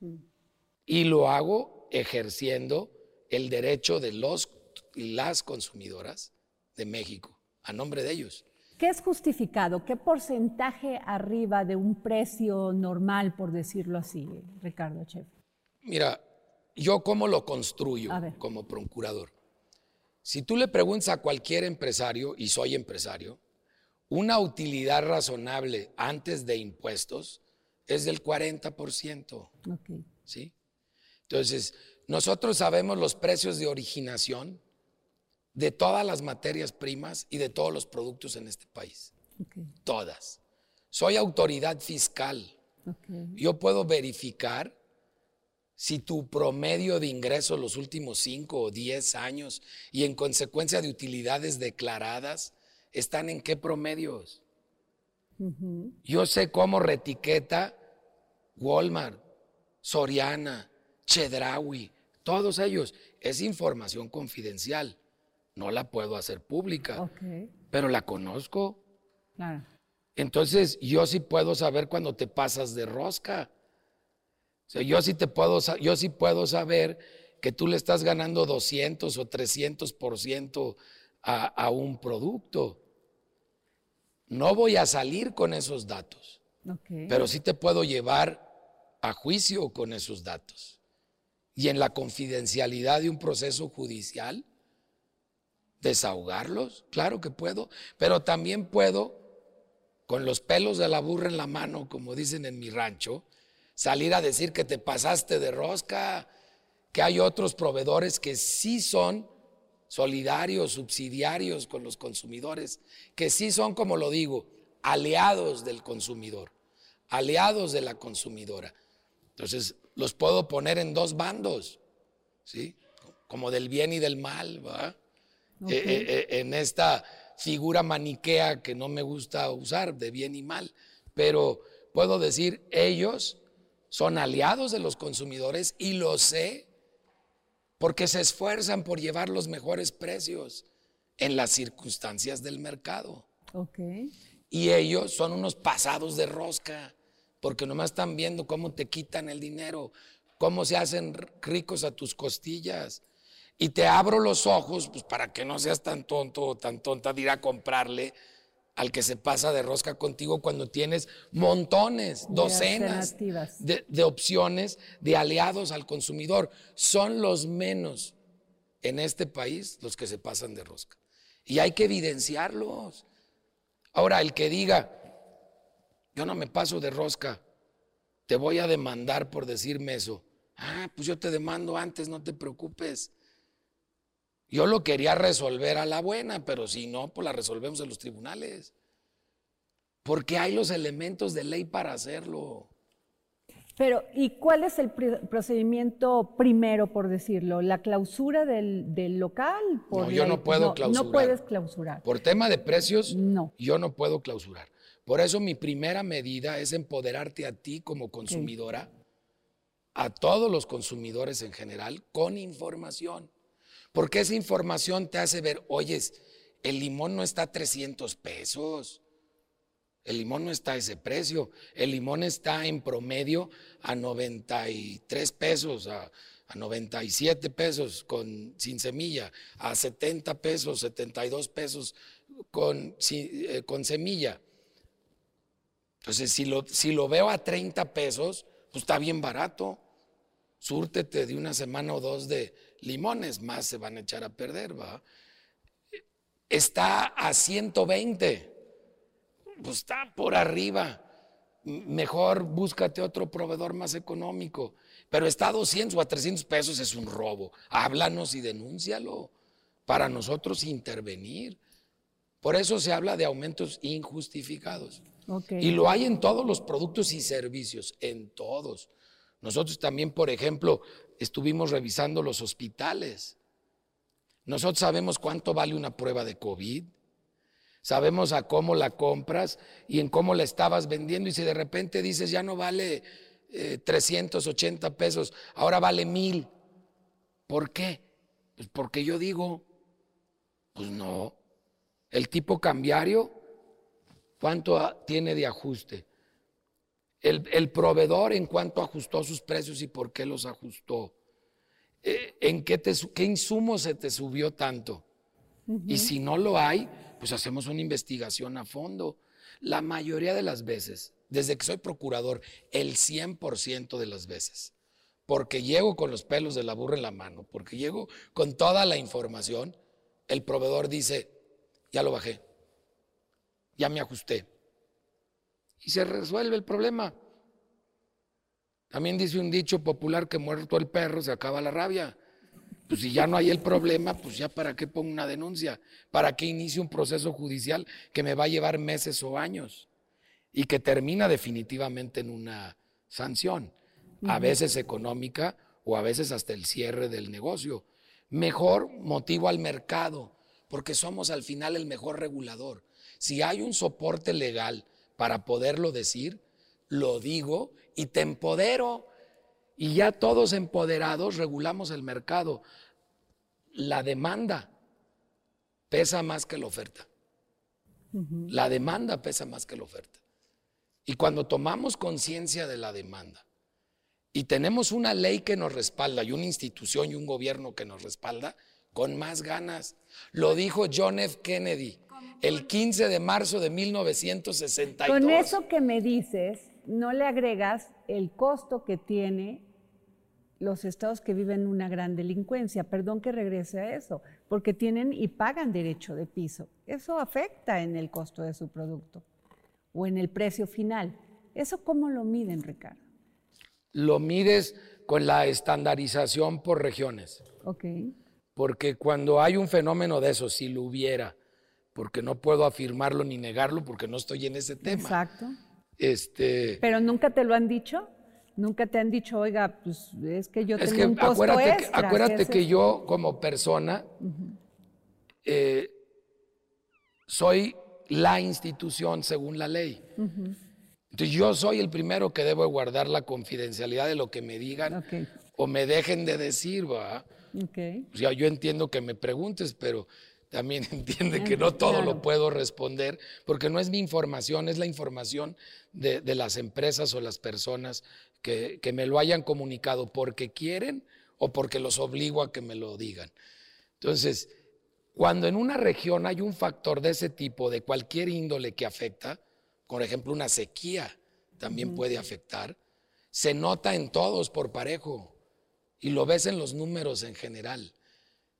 Speaker 4: Mm. Y lo hago ejerciendo el derecho de los las consumidoras de México, a nombre de ellos.
Speaker 3: ¿Qué es justificado? ¿Qué porcentaje arriba de un precio normal, por decirlo así, Ricardo Chef?
Speaker 4: Mira, yo cómo lo construyo como procurador. Si tú le preguntas a cualquier empresario, y soy empresario, una utilidad razonable antes de impuestos es del 40%. ¿Sí? Entonces, nosotros sabemos los precios de originación de todas las materias primas y de todos los productos en este país. Todas. Soy autoridad fiscal. Yo puedo verificar si tu promedio de ingresos los últimos 5 o 10 años y en consecuencia de utilidades declaradas están en qué promedios. Yo sé cómo retiqueta Walmart, Soriana, Chedraui, todos ellos. Es información confidencial no la puedo hacer pública, pero la conozco. Entonces, yo sí puedo saber cuando te pasas de rosca. O sea, yo sí, te puedo, yo sí puedo saber que tú le estás ganando 200 o 300 por ciento a un producto. No voy a salir con esos datos, pero sí te puedo llevar a juicio con esos datos. Y en la confidencialidad de un proceso judicial, desahogarlos, claro que puedo, pero también puedo, con los pelos de la burra en la mano, como dicen en mi rancho, salir a decir que te pasaste de rosca, que hay otros proveedores que sí son solidarios, subsidiarios con los consumidores, que sí son, como lo digo, aliados del consumidor, aliados de la consumidora. Entonces, los puedo poner en dos bandos, ¿sí? Como del bien y del mal, ¿va? Eh, eh, eh, en esta figura maniquea que no me gusta usar, de bien y mal. Pero puedo decir, ellos son aliados de los consumidores y lo sé porque se esfuerzan por llevar los mejores precios en las circunstancias del mercado. Y ellos son unos pasados de rosca, porque nomás están viendo cómo te quitan el dinero, cómo se hacen ricos a tus costillas. Y te abro los ojos, pues para que no seas tan tonto o tan tonta de ir a comprarle al que se pasa de rosca contigo cuando tienes montones, docenas de, de opciones de aliados al consumidor. Son los menos en este país los que se pasan de rosca. Y hay que evidenciarlos. Ahora, el que diga, yo no me paso de rosca, te voy a demandar por decirme eso. Ah, pues yo te demando antes, no te preocupes. Yo lo quería resolver a la buena, pero si no, pues la resolvemos en los tribunales. Porque hay los elementos de ley para hacerlo.
Speaker 3: Pero, ¿y cuál es el procedimiento primero, por decirlo? ¿La clausura del, del local? Por
Speaker 4: No, yo no puedo clausurar.
Speaker 3: No puedes clausurar.
Speaker 4: Por tema de precios,
Speaker 3: No.
Speaker 4: yo no puedo clausurar. Por eso mi primera medida es empoderarte a ti como consumidora, a todos los consumidores en general, con información. Porque esa información te hace ver, oyes, el limón no está a 300 pesos. El limón no está a ese precio. El limón está en promedio a 93 pesos, a, a 97 pesos con, sin semilla, a 70 pesos, 72 pesos eh, con semilla. Entonces, si si lo veo a 30 pesos, pues está bien barato. Súrtete de una semana o dos de limones, más se van a echar a perder, ¿va? Está a 120 pues está por arriba. Mejor búscate otro proveedor más económico. Pero está a 200 o a 300 pesos es un robo. Háblanos y denúncialo para nosotros intervenir. Por eso se habla de aumentos injustificados. Y lo hay en todos los productos y servicios, en todos. Nosotros también, por ejemplo, estuvimos revisando los hospitales. Nosotros sabemos cuánto vale una prueba de COVID. Sabemos a cómo la compras y en cómo la estabas vendiendo. Y si de repente dices, ya no vale eh, 380 pesos, ahora vale mil. ¿Por qué? Pues porque yo digo, pues no. El tipo cambiario, ¿cuánto tiene de ajuste? El, el proveedor en cuánto ajustó sus precios y por qué los ajustó. Eh, ¿En qué, te su- qué insumo se te subió tanto? Y si no lo hay, pues hacemos una investigación a fondo. La mayoría de las veces, desde que soy procurador, el 100% de las veces, porque llego con los pelos de la burra en la mano, porque llego con toda la información, el proveedor dice, ya lo bajé, ya me ajusté. Y se resuelve el problema. También dice un dicho popular que muerto el perro se acaba la rabia. Pues si ya no hay el problema, pues ya para qué pongo una denuncia, para qué inicie un proceso judicial que me va a llevar meses o años y que termina definitivamente en una sanción, a veces económica o a veces hasta el cierre del negocio. Mejor motivo al mercado, porque somos al final el mejor regulador. Si hay un soporte legal para poderlo decir, lo digo y te empodero. Y ya todos empoderados regulamos el mercado. La demanda pesa más que la oferta. La demanda pesa más que la oferta. Y cuando tomamos conciencia de la demanda y tenemos una ley que nos respalda y una institución y un gobierno que nos respalda, con más ganas. Lo dijo John F. Kennedy el 15 de marzo de 1962.
Speaker 3: Con eso que me dices, no le agregas el costo que tiene los estados que viven una gran delincuencia. Perdón que regrese a eso, porque tienen y pagan derecho de piso. Eso afecta en el costo de su producto o en el precio final. ¿Eso cómo lo miden, Ricardo?
Speaker 4: Lo mides con la estandarización por regiones.
Speaker 3: Ok.
Speaker 4: Porque cuando hay un fenómeno de eso, si lo hubiera, porque no puedo afirmarlo ni negarlo porque no estoy en ese tema.
Speaker 3: Exacto.
Speaker 4: Este,
Speaker 3: Pero nunca te lo han dicho. Nunca te han dicho, oiga, pues es que yo
Speaker 4: es
Speaker 3: tengo
Speaker 4: que
Speaker 3: un costo
Speaker 4: acuérdate, que, yo como persona eh, soy la institución según la ley. Entonces yo soy el primero que debo guardar la confidencialidad de lo que me digan o me dejen de decir, ¿va? O sea, yo entiendo que me preguntes, pero también <laughs> entiende que no todo
Speaker 3: Claro.
Speaker 4: lo puedo responder, porque no es mi información, es la información de, de las empresas o las personas que, que me lo hayan comunicado porque quieren o porque los obligo a que me lo digan. Entonces, cuando en una región hay un factor de ese tipo, de cualquier índole que afecta, por ejemplo, una sequía también puede afectar, se nota en todos por parejo y lo ves en los números en general.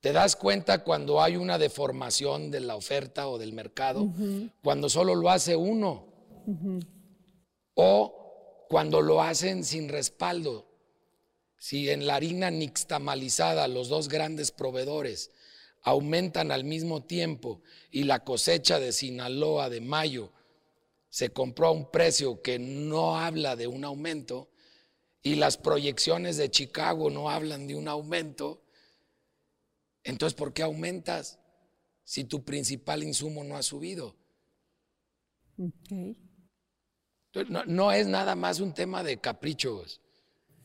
Speaker 4: Te das cuenta cuando hay una deformación de la oferta o del mercado, cuando solo lo hace uno o cuando lo hacen sin respaldo. Si en la harina nixtamalizada los dos grandes proveedores aumentan al mismo tiempo y la cosecha de Sinaloa de mayo se compró a un precio que no habla de un aumento y las proyecciones de Chicago no hablan de un aumento, entonces ¿por qué aumentas si tu principal insumo no ha subido?
Speaker 3: Ok.
Speaker 4: Entonces, No, no es nada más un tema de caprichos.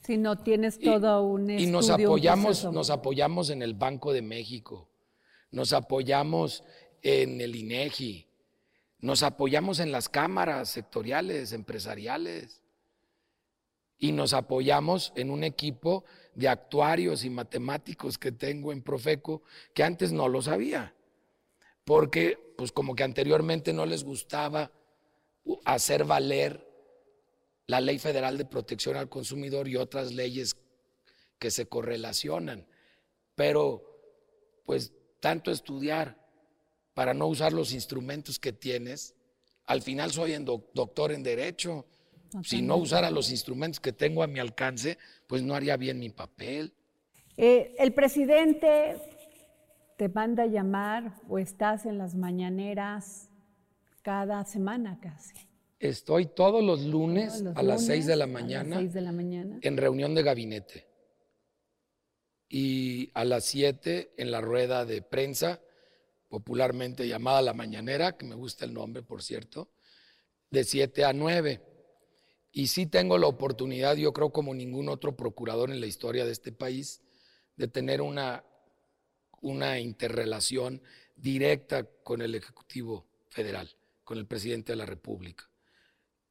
Speaker 3: Si no tienes
Speaker 4: Y-
Speaker 3: todo un
Speaker 4: y nos
Speaker 3: estudio, un
Speaker 4: apoyamos,
Speaker 3: proceso.
Speaker 4: nos apoyamos en el Banco de México, nos apoyamos en el INEGI, nos apoyamos en las cámaras sectoriales, empresariales, y nos apoyamos en un equipo de actuarios y matemáticos que tengo en Profeco que antes no lo sabía, porque pues como que anteriormente no les gustaba hacer valer la Ley Federal de Protección al Consumidor y otras leyes que se correlacionan. Pero, pues, tanto estudiar para no usar los instrumentos que tienes, al final soy doctor en Derecho. Si no usara los instrumentos que tengo a mi alcance, pues no haría bien mi papel.
Speaker 3: Eh, el presidente te manda a llamar o estás en las mañaneras cada semana casi.
Speaker 4: Estoy todos los lunes
Speaker 3: Todos los
Speaker 4: a las 6 de la
Speaker 3: lunes,
Speaker 4: mañana
Speaker 3: A las 6 de la mañana.
Speaker 4: en reunión de gabinete. Y a las 7 en la rueda de prensa, popularmente llamada La Mañanera, que me gusta el nombre, por cierto, de 7 a 9. Y sí tengo la oportunidad, yo creo como ningún otro procurador en la historia de este país, de tener una, una interrelación directa con el Ejecutivo Federal, con el presidente de la República.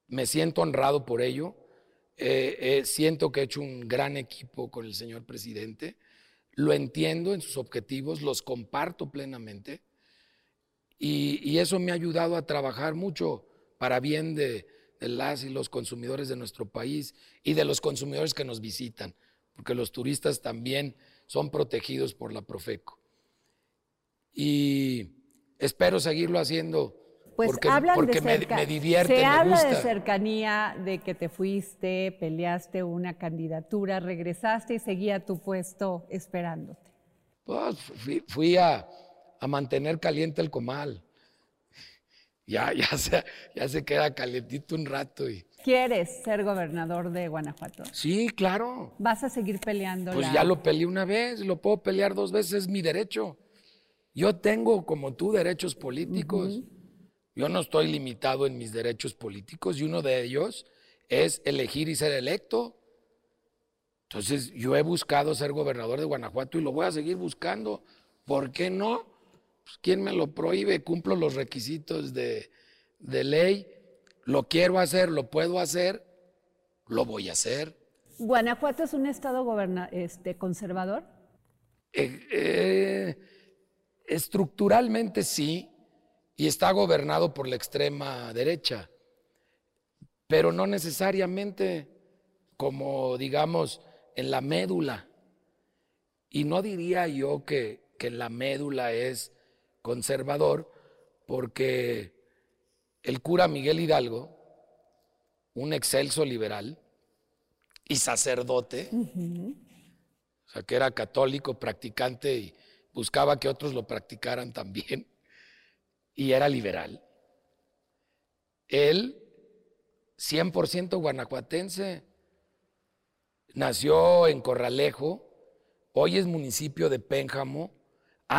Speaker 4: Me siento honrado por ello. Eh, eh, siento que he hecho un gran equipo con el señor presidente. Lo entiendo en sus objetivos, los comparto plenamente. Y, y eso me ha ayudado a trabajar mucho para bien de, de las y los consumidores de nuestro país y de los consumidores que nos visitan, porque los turistas también son protegidos por la Profeco. Y espero seguirlo haciendo
Speaker 3: Pues
Speaker 4: porque,
Speaker 3: hablan
Speaker 4: porque
Speaker 3: de
Speaker 4: me,
Speaker 3: cerca-
Speaker 4: me divierte,
Speaker 3: Se
Speaker 4: me
Speaker 3: habla
Speaker 4: gusta.
Speaker 3: de cercanía, de que te fuiste, peleaste una candidatura, regresaste y seguía tu puesto esperándote.
Speaker 4: Pues fui, fui a, a mantener caliente el comal. Ya, ya, <laughs> se, ya se queda calientito un rato. Y...
Speaker 3: ¿Quieres ser gobernador de Guanajuato?
Speaker 4: Sí, claro.
Speaker 3: ¿Vas a seguir peleando?
Speaker 4: Pues ya lo peleé una vez, lo puedo pelear dos veces, es mi derecho. Yo tengo, como tú, derechos políticos. Yo no estoy limitado en mis derechos políticos y uno de ellos es elegir y ser electo. Entonces, yo he buscado ser gobernador de Guanajuato y lo voy a seguir buscando. ¿Por qué no? Pues, ¿Quién me lo prohíbe? Cumplo los requisitos de, de ley. Lo quiero hacer, lo puedo hacer, lo voy a hacer.
Speaker 3: ¿Guanajuato es un estado goberna- este, conservador?
Speaker 4: Eh, eh, estructuralmente sí, y está gobernado por la extrema derecha, pero no necesariamente como, digamos, en la médula. Y no diría yo que, que la médula es conservador, porque el cura Miguel Hidalgo, un excelso liberal y sacerdote, o sea, que era católico, practicante y buscaba que otros lo practicaran también, y era liberal. Él, 100% guanajuatense, nació en Corralejo, hoy es municipio de Pénjamo,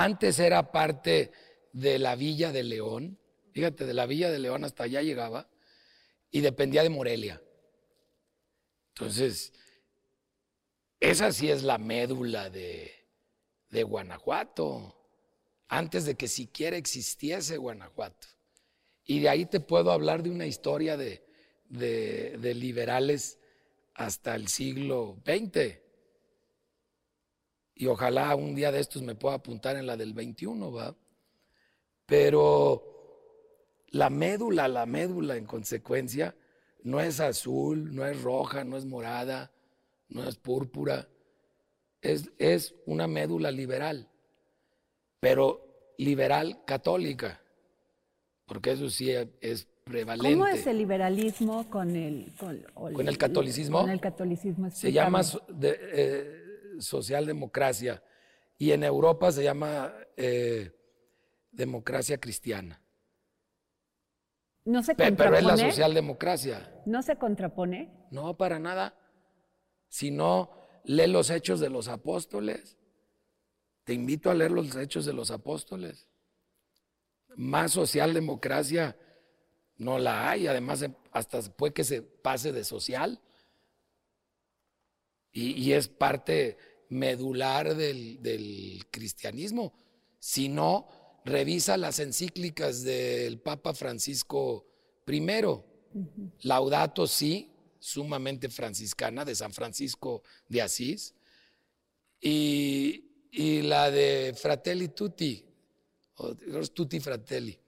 Speaker 4: antes era parte de la Villa de León, fíjate, de la Villa de León hasta allá llegaba, y dependía de Morelia. Entonces, esa sí es la médula de, Guanajuato, antes de que siquiera existiese Guanajuato. Y de ahí te puedo hablar de una historia de, de, liberales hasta el siglo XX. Y ojalá un día de estos me pueda apuntar en la del 21, ¿va? Pero la médula, la médula en consecuencia, no es azul, no es roja, no es morada, no es púrpura, es, es una médula liberal, pero liberal católica, porque eso sí es prevalente.
Speaker 3: ¿Cómo es el liberalismo con el,
Speaker 4: con, el catolicismo?
Speaker 3: Con el catolicismo.
Speaker 4: Se llama eh, socialdemocracia y en Europa se llama eh, democracia cristiana.
Speaker 3: ¿No se contrapone? Pero
Speaker 4: es la socialdemocracia.
Speaker 3: ¿No se contrapone?
Speaker 4: No, para nada. Si no, lee los hechos de los apóstoles. Te invito a leer los hechos de los apóstoles. Más socialdemocracia no la hay. Además, hasta puede que se pase de social. Y, es parte medular del, del cristianismo. Si no, revisa las encíclicas del Papa Francisco I. Laudato sí, sumamente franciscana, de San Francisco de Asís, y, la de Fratelli Tutti, o Tutti Fratelli.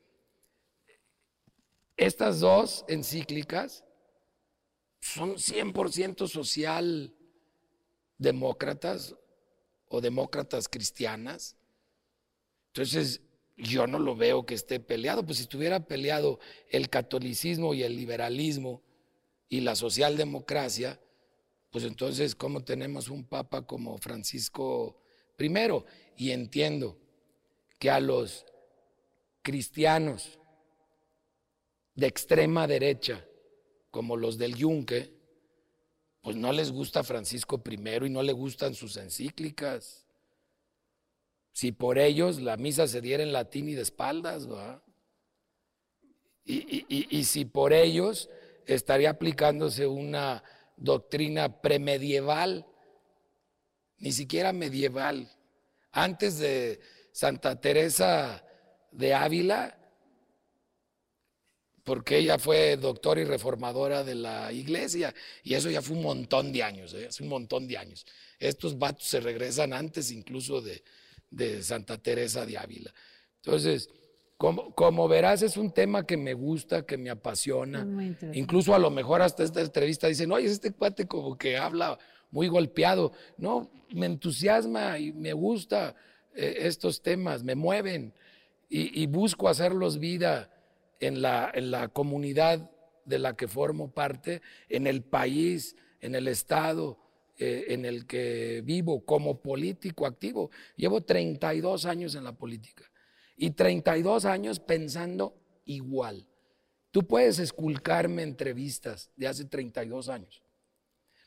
Speaker 4: Estas dos encíclicas son 100% social demócratas o demócratas cristianas. Entonces, yo no lo veo que esté peleado, pues si estuviera peleado el catolicismo y el liberalismo y la socialdemocracia, pues entonces, ¿cómo tenemos un papa como Francisco I? Y entiendo que a los cristianos de extrema derecha, como los del Yunque, pues no les gusta Francisco I y no le gustan sus encíclicas si por ellos la misa se diera en latín y de espaldas, Y, si por ellos estaría aplicándose una doctrina premedieval, ni siquiera medieval. Antes de Santa Teresa de Ávila, porque ella fue doctora y reformadora de la iglesia, y eso ya fue un montón de años, ¿eh? hace un montón de años. Estos vatos se regresan antes incluso de, de Santa Teresa de Ávila. Entonces, como, como, verás, es un tema que me gusta, que me apasiona. Incluso a lo mejor hasta esta entrevista dicen, oye, este cuate como que habla muy golpeado. No, me entusiasma y me gusta eh, estos temas, me mueven y, busco hacerlos vida en la, en la comunidad de la que formo parte, en el país, en el Estado, eh, en el que vivo como político activo. Llevo 32 años en la política y 32 años pensando igual. Tú puedes esculcarme entrevistas de hace 32 años.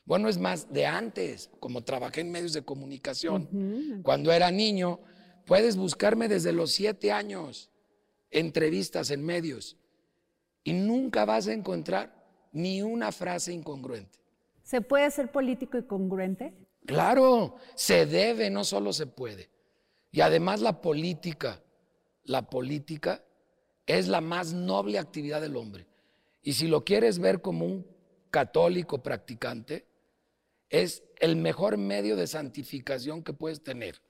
Speaker 4: Bueno, es más, de antes, como trabajé en medios de comunicación, cuando era niño, puedes buscarme desde los 7 años, entrevistas en medios, y nunca vas a encontrar ni una frase incongruente.
Speaker 3: ¿Se puede ser político y congruente?
Speaker 4: Claro, se debe, no solo se puede. Y además la política, la política es la más noble actividad del hombre. Y si lo quieres ver como un católico practicante, es el mejor medio de santificación que puedes tener.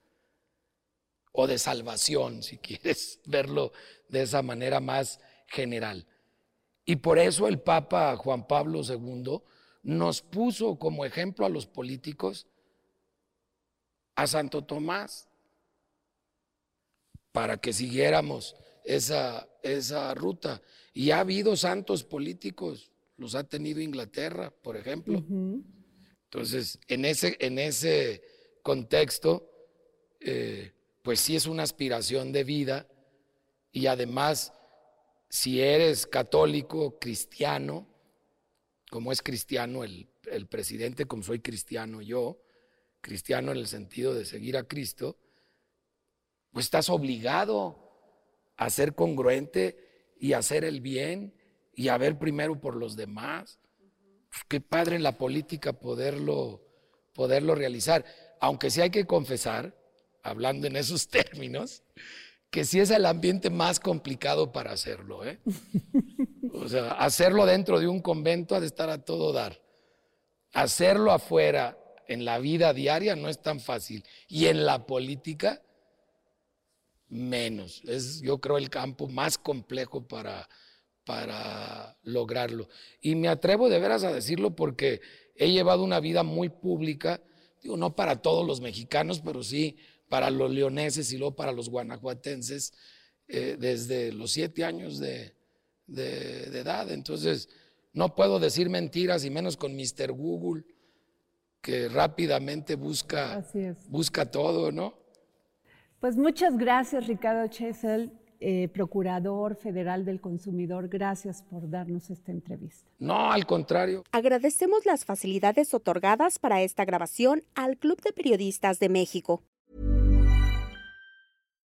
Speaker 4: O de salvación, si quieres <laughs> verlo de esa manera más general. Y por eso el Papa Juan Pablo II nos puso como ejemplo a los políticos a Santo Tomás para que siguiéramos esa, esa ruta. Y ha habido santos políticos, los ha tenido Inglaterra, por ejemplo. Entonces, en ese, en ese contexto, eh, pues sí es una aspiración de vida y además, si eres católico, cristiano, como es cristiano el, el presidente, como soy cristiano yo, cristiano en el sentido de seguir a Cristo, pues estás obligado a ser congruente y a hacer el bien y a ver primero por los demás. Pues qué padre en la política poderlo, poderlo realizar. Aunque sí hay que confesar, hablando en esos <laughs> términos, que sí es el ambiente más complicado para hacerlo. ¿eh? O sea, hacerlo dentro de un convento ha de estar a todo dar. Hacerlo afuera, en la vida diaria, no es tan fácil. Y en la política, menos. Es, yo creo, el campo más complejo para, para lograrlo. Y me atrevo de veras a decirlo porque he llevado una vida muy pública, digo, no para todos los mexicanos, pero sí para los leoneses y luego para los guanajuatenses, eh, desde los siete años de, de, edad. Entonces, no puedo decir mentiras y menos con Mr. Google, que rápidamente busca, busca todo, ¿no?
Speaker 3: Pues muchas gracias, Ricardo Chesel, eh, Procurador Federal del Consumidor. Gracias por darnos esta entrevista.
Speaker 4: No, al contrario.
Speaker 6: Agradecemos las facilidades otorgadas para esta grabación al Club de Periodistas de México.